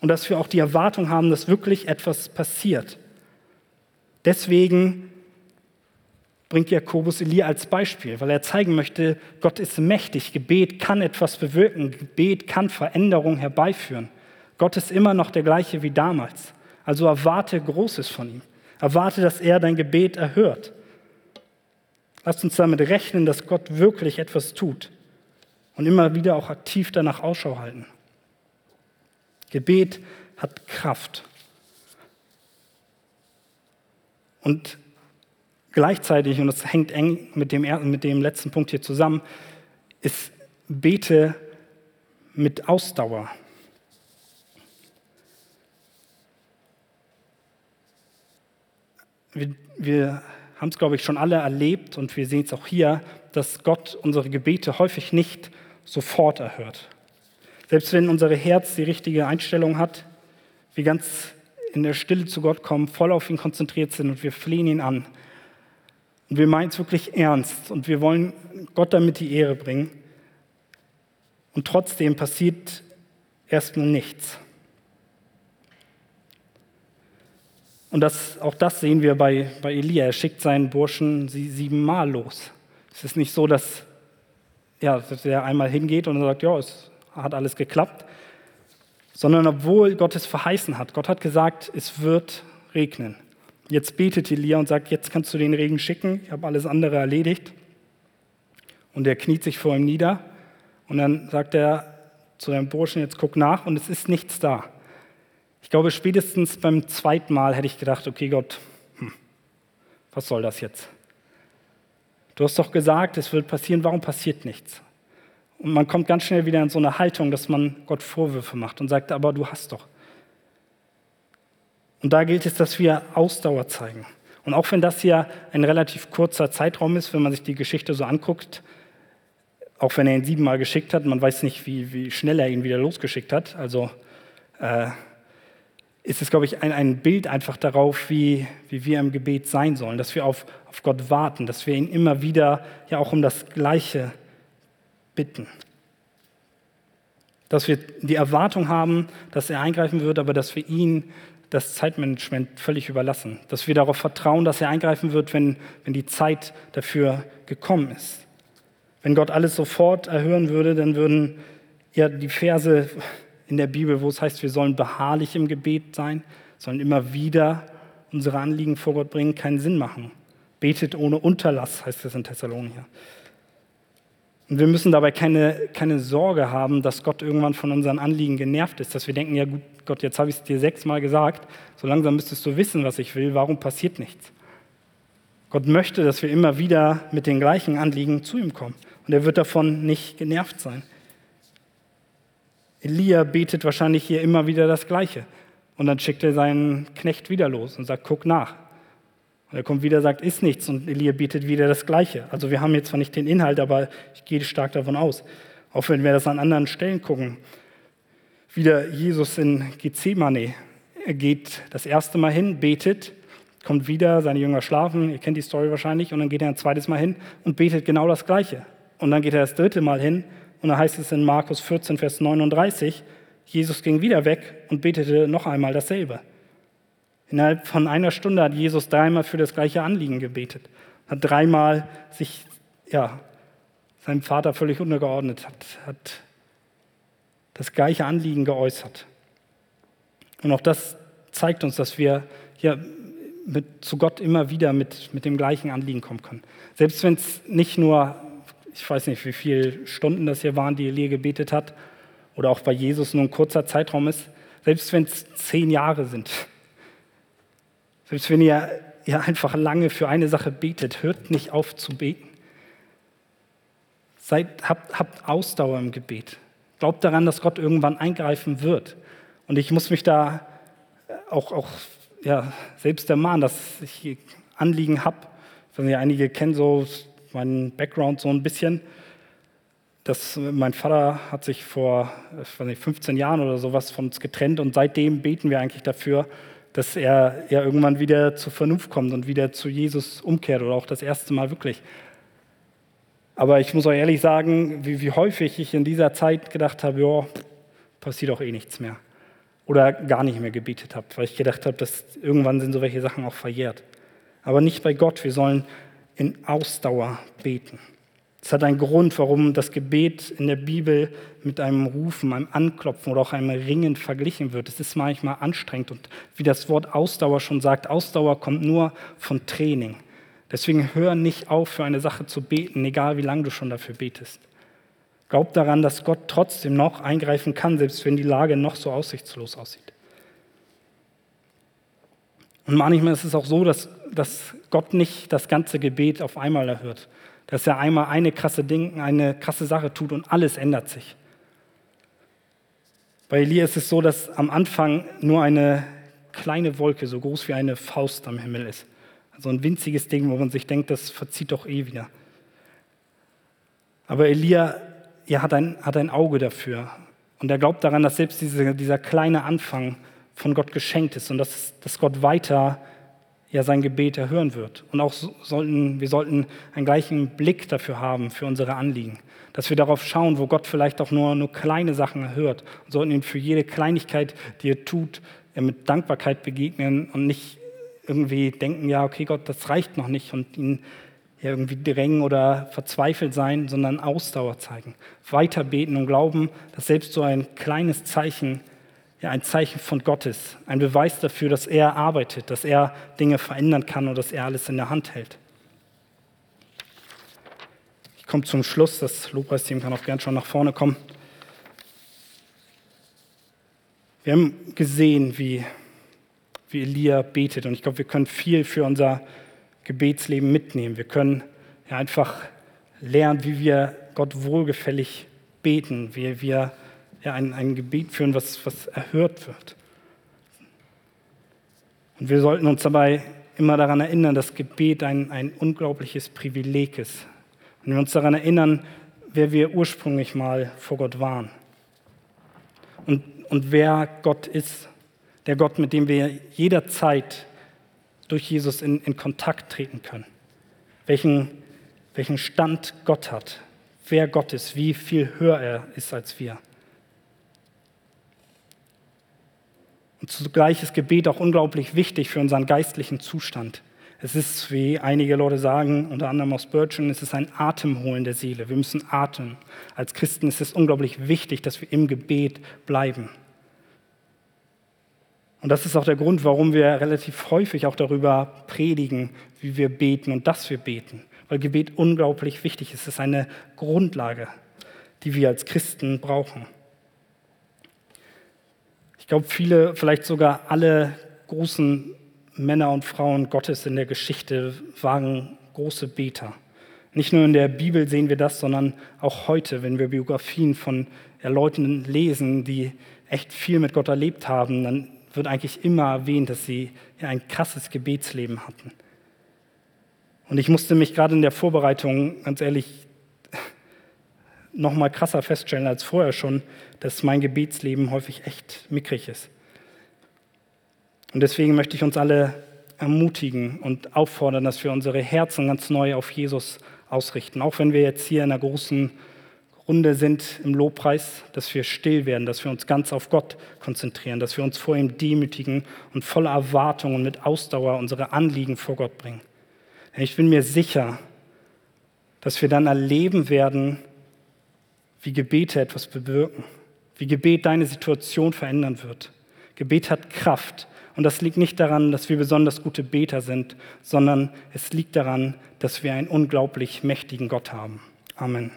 Speaker 1: und dass wir auch die Erwartung haben, dass wirklich etwas passiert. Deswegen bringt Jakobus Elia als Beispiel, weil er zeigen möchte, Gott ist mächtig, Gebet kann etwas bewirken, Gebet kann Veränderung herbeiführen. Gott ist immer noch der gleiche wie damals. Also erwarte Großes von ihm. Erwarte, dass er dein Gebet erhört. Lasst uns damit rechnen, dass Gott wirklich etwas tut und immer wieder auch aktiv danach Ausschau halten. Gebet hat Kraft. Und gleichzeitig, und das hängt eng mit dem, mit dem letzten Punkt hier zusammen, ist Bete mit Ausdauer. Wir, wir haben es, glaube ich, schon alle erlebt und wir sehen es auch hier, dass Gott unsere Gebete häufig nicht sofort erhört. Selbst wenn unser Herz die richtige Einstellung hat, wir ganz in der Stille zu Gott kommen, voll auf ihn konzentriert sind und wir flehen ihn an. Und wir meinen es wirklich ernst und wir wollen Gott damit die Ehre bringen. Und trotzdem passiert erstmal nichts. Und das, auch das sehen wir bei, bei Elia. Er schickt seinen Burschen sie siebenmal los. Es ist nicht so, dass, ja, dass er einmal hingeht und sagt, ja, es hat alles geklappt, sondern obwohl Gott es verheißen hat. Gott hat gesagt, es wird regnen. Jetzt betet Elia und sagt, jetzt kannst du den Regen schicken, ich habe alles andere erledigt. Und er kniet sich vor ihm nieder und dann sagt er zu seinem Burschen, jetzt guck nach und es ist nichts da. Ich glaube, spätestens beim zweiten Mal hätte ich gedacht, okay Gott, hm, was soll das jetzt? Du hast doch gesagt, es wird passieren, warum passiert nichts? Und man kommt ganz schnell wieder in so eine Haltung, dass man Gott Vorwürfe macht und sagt, aber du hast doch. Und da gilt es, dass wir Ausdauer zeigen. Und auch wenn das hier ein relativ kurzer Zeitraum ist, wenn man sich die Geschichte so anguckt, auch wenn er ihn siebenmal geschickt hat, man weiß nicht, wie, wie schnell er ihn wieder losgeschickt hat. Also äh, ist es, glaube ich, ein, ein Bild einfach darauf, wie, wie wir im Gebet sein sollen, dass wir auf, auf Gott warten, dass wir ihn immer wieder ja auch um das Gleiche bitten. Dass wir die Erwartung haben, dass er eingreifen wird, aber dass wir ihn das Zeitmanagement völlig überlassen. Dass wir darauf vertrauen, dass er eingreifen wird, wenn, wenn die Zeit dafür gekommen ist. Wenn Gott alles sofort erhören würde, dann würden ja die Verse in der Bibel, wo es heißt, wir sollen beharrlich im Gebet sein, sollen immer wieder unsere Anliegen vor Gott bringen, keinen Sinn machen. Betet ohne Unterlass, heißt es in Thessalonicher. Und wir müssen dabei keine, keine Sorge haben, dass Gott irgendwann von unseren Anliegen genervt ist, dass wir denken, ja gut, Gott, jetzt habe ich es dir sechsmal gesagt, so langsam müsstest du wissen, was ich will, warum passiert nichts? Gott möchte, dass wir immer wieder mit den gleichen Anliegen zu ihm kommen. Und er wird davon nicht genervt sein. Elia betet wahrscheinlich hier immer wieder das Gleiche. Und dann schickt er seinen Knecht wieder los und sagt, guck nach. Und er kommt wieder, sagt, ist nichts. Und Elia betet wieder das Gleiche. Also wir haben jetzt zwar nicht den Inhalt, aber ich gehe stark davon aus. Auch wenn wir das an anderen Stellen gucken. Wieder Jesus in Gethsemane. Er geht das erste Mal hin, betet, kommt wieder, seine Jünger schlafen, ihr kennt die Story wahrscheinlich, und dann geht er ein zweites Mal hin und betet genau das Gleiche. Und dann geht er das dritte Mal hin und da heißt es in Markus 14, Vers 39, Jesus ging wieder weg und betete noch einmal dasselbe. Innerhalb von einer Stunde hat Jesus dreimal für das gleiche Anliegen gebetet, hat dreimal sich ja, seinem Vater völlig untergeordnet, hat, hat das gleiche Anliegen geäußert. Und auch das zeigt uns, dass wir ja, mit, zu Gott immer wieder mit, mit dem gleichen Anliegen kommen können. Selbst wenn es nicht nur, ich weiß nicht, wie viele Stunden das hier waren, die Elie gebetet hat, oder auch bei Jesus nur ein kurzer Zeitraum ist, selbst wenn es zehn Jahre sind, selbst wenn ihr, ihr einfach lange für eine Sache betet, hört nicht auf zu beten. Seid, habt, habt Ausdauer im Gebet. Glaubt daran, dass Gott irgendwann eingreifen wird. Und ich muss mich da auch, auch ja, selbst ermahnen, dass ich Anliegen habe. Einige kennen so meinen Background so ein bisschen. Das, mein Vater hat sich vor nicht, 15 Jahren oder sowas von uns getrennt und seitdem beten wir eigentlich dafür, dass er ja irgendwann wieder zur Vernunft kommt und wieder zu Jesus umkehrt oder auch das erste Mal wirklich. Aber ich muss euch ehrlich sagen, wie, wie häufig ich in dieser Zeit gedacht habe, ja, passiert auch eh nichts mehr. Oder gar nicht mehr gebetet habe, weil ich gedacht habe, dass irgendwann sind so welche Sachen auch verjährt. Aber nicht bei Gott, wir sollen in Ausdauer beten. Es hat einen Grund, warum das Gebet in der Bibel mit einem Rufen, einem Anklopfen oder auch einem Ringen verglichen wird. Es ist manchmal anstrengend und wie das Wort Ausdauer schon sagt, Ausdauer kommt nur von Training. Deswegen hör nicht auf, für eine Sache zu beten, egal wie lange du schon dafür betest. Glaub daran, dass Gott trotzdem noch eingreifen kann, selbst wenn die Lage noch so aussichtslos aussieht. Und manchmal ist es auch so, dass, dass Gott nicht das ganze Gebet auf einmal erhört dass er einmal eine krasse Ding, eine krasse Sache tut und alles ändert sich. Bei Elia ist es so, dass am Anfang nur eine kleine Wolke, so groß wie eine Faust am Himmel ist. Also ein winziges Ding, wo man sich denkt, das verzieht doch eh wieder. Aber Elia er hat, ein, hat ein Auge dafür. Und er glaubt daran, dass selbst diese, dieser kleine Anfang von Gott geschenkt ist und dass, dass Gott weiter ja sein Gebet erhören wird. Und auch sollten, wir sollten einen gleichen Blick dafür haben, für unsere Anliegen. Dass wir darauf schauen, wo Gott vielleicht auch nur, nur kleine Sachen erhört. Und sollten ihm für jede Kleinigkeit, die er tut, mit Dankbarkeit begegnen und nicht irgendwie denken, ja, okay, Gott, das reicht noch nicht und ihn ja, irgendwie drängen oder verzweifelt sein, sondern Ausdauer zeigen. Weiter beten und glauben, dass selbst so ein kleines Zeichen ja, ein Zeichen von Gott ist, ein Beweis dafür, dass er arbeitet, dass er Dinge verändern kann und dass er alles in der Hand hält. Ich komme zum Schluss, das Lobpreisteam kann auch gern schon nach vorne kommen. Wir haben gesehen, wie, wie Elia betet und ich glaube, wir können viel für unser Gebetsleben mitnehmen. Wir können ja einfach lernen, wie wir Gott wohlgefällig beten, wie wir ja, ein, ein Gebet führen, was, was erhört wird. Und wir sollten uns dabei immer daran erinnern, dass Gebet ein, ein unglaubliches Privileg ist. Und wir uns daran erinnern, wer wir ursprünglich mal vor Gott waren. Und, und wer Gott ist. Der Gott, mit dem wir jederzeit durch Jesus in, in Kontakt treten können. Welchen, welchen Stand Gott hat. Wer Gott ist, wie viel höher er ist als wir. Und zugleich ist Gebet auch unglaublich wichtig für unseren geistlichen Zustand. Es ist, wie einige Leute sagen, unter anderem aus Spurgeon, es ist ein Atemholen der Seele. Wir müssen atmen. Als Christen ist es unglaublich wichtig, dass wir im Gebet bleiben. Und das ist auch der Grund, warum wir relativ häufig auch darüber predigen, wie wir beten und dass wir beten. Weil Gebet unglaublich wichtig ist. Es ist eine Grundlage, die wir als Christen brauchen glaube, viele, vielleicht sogar alle großen Männer und Frauen Gottes in der Geschichte waren große Beter. Nicht nur in der Bibel sehen wir das, sondern auch heute, wenn wir Biografien von Leuten lesen, die echt viel mit Gott erlebt haben, dann wird eigentlich immer erwähnt, dass sie ein krasses Gebetsleben hatten. Und ich musste mich gerade in der Vorbereitung, ganz ehrlich, noch mal krasser feststellen als vorher schon, dass mein Gebetsleben häufig echt mickrig ist. Und deswegen möchte ich uns alle ermutigen und auffordern, dass wir unsere Herzen ganz neu auf Jesus ausrichten. Auch wenn wir jetzt hier in einer großen Runde sind im Lobpreis, dass wir still werden, dass wir uns ganz auf Gott konzentrieren, dass wir uns vor ihm demütigen und voller Erwartung und mit Ausdauer unsere Anliegen vor Gott bringen. Denn ich bin mir sicher, dass wir dann erleben werden, wie Gebete etwas bewirken, wie Gebet deine Situation verändern wird. Gebet hat Kraft. Und das liegt nicht daran, dass wir besonders gute Beter sind, sondern es liegt daran, dass wir einen unglaublich mächtigen Gott haben. Amen.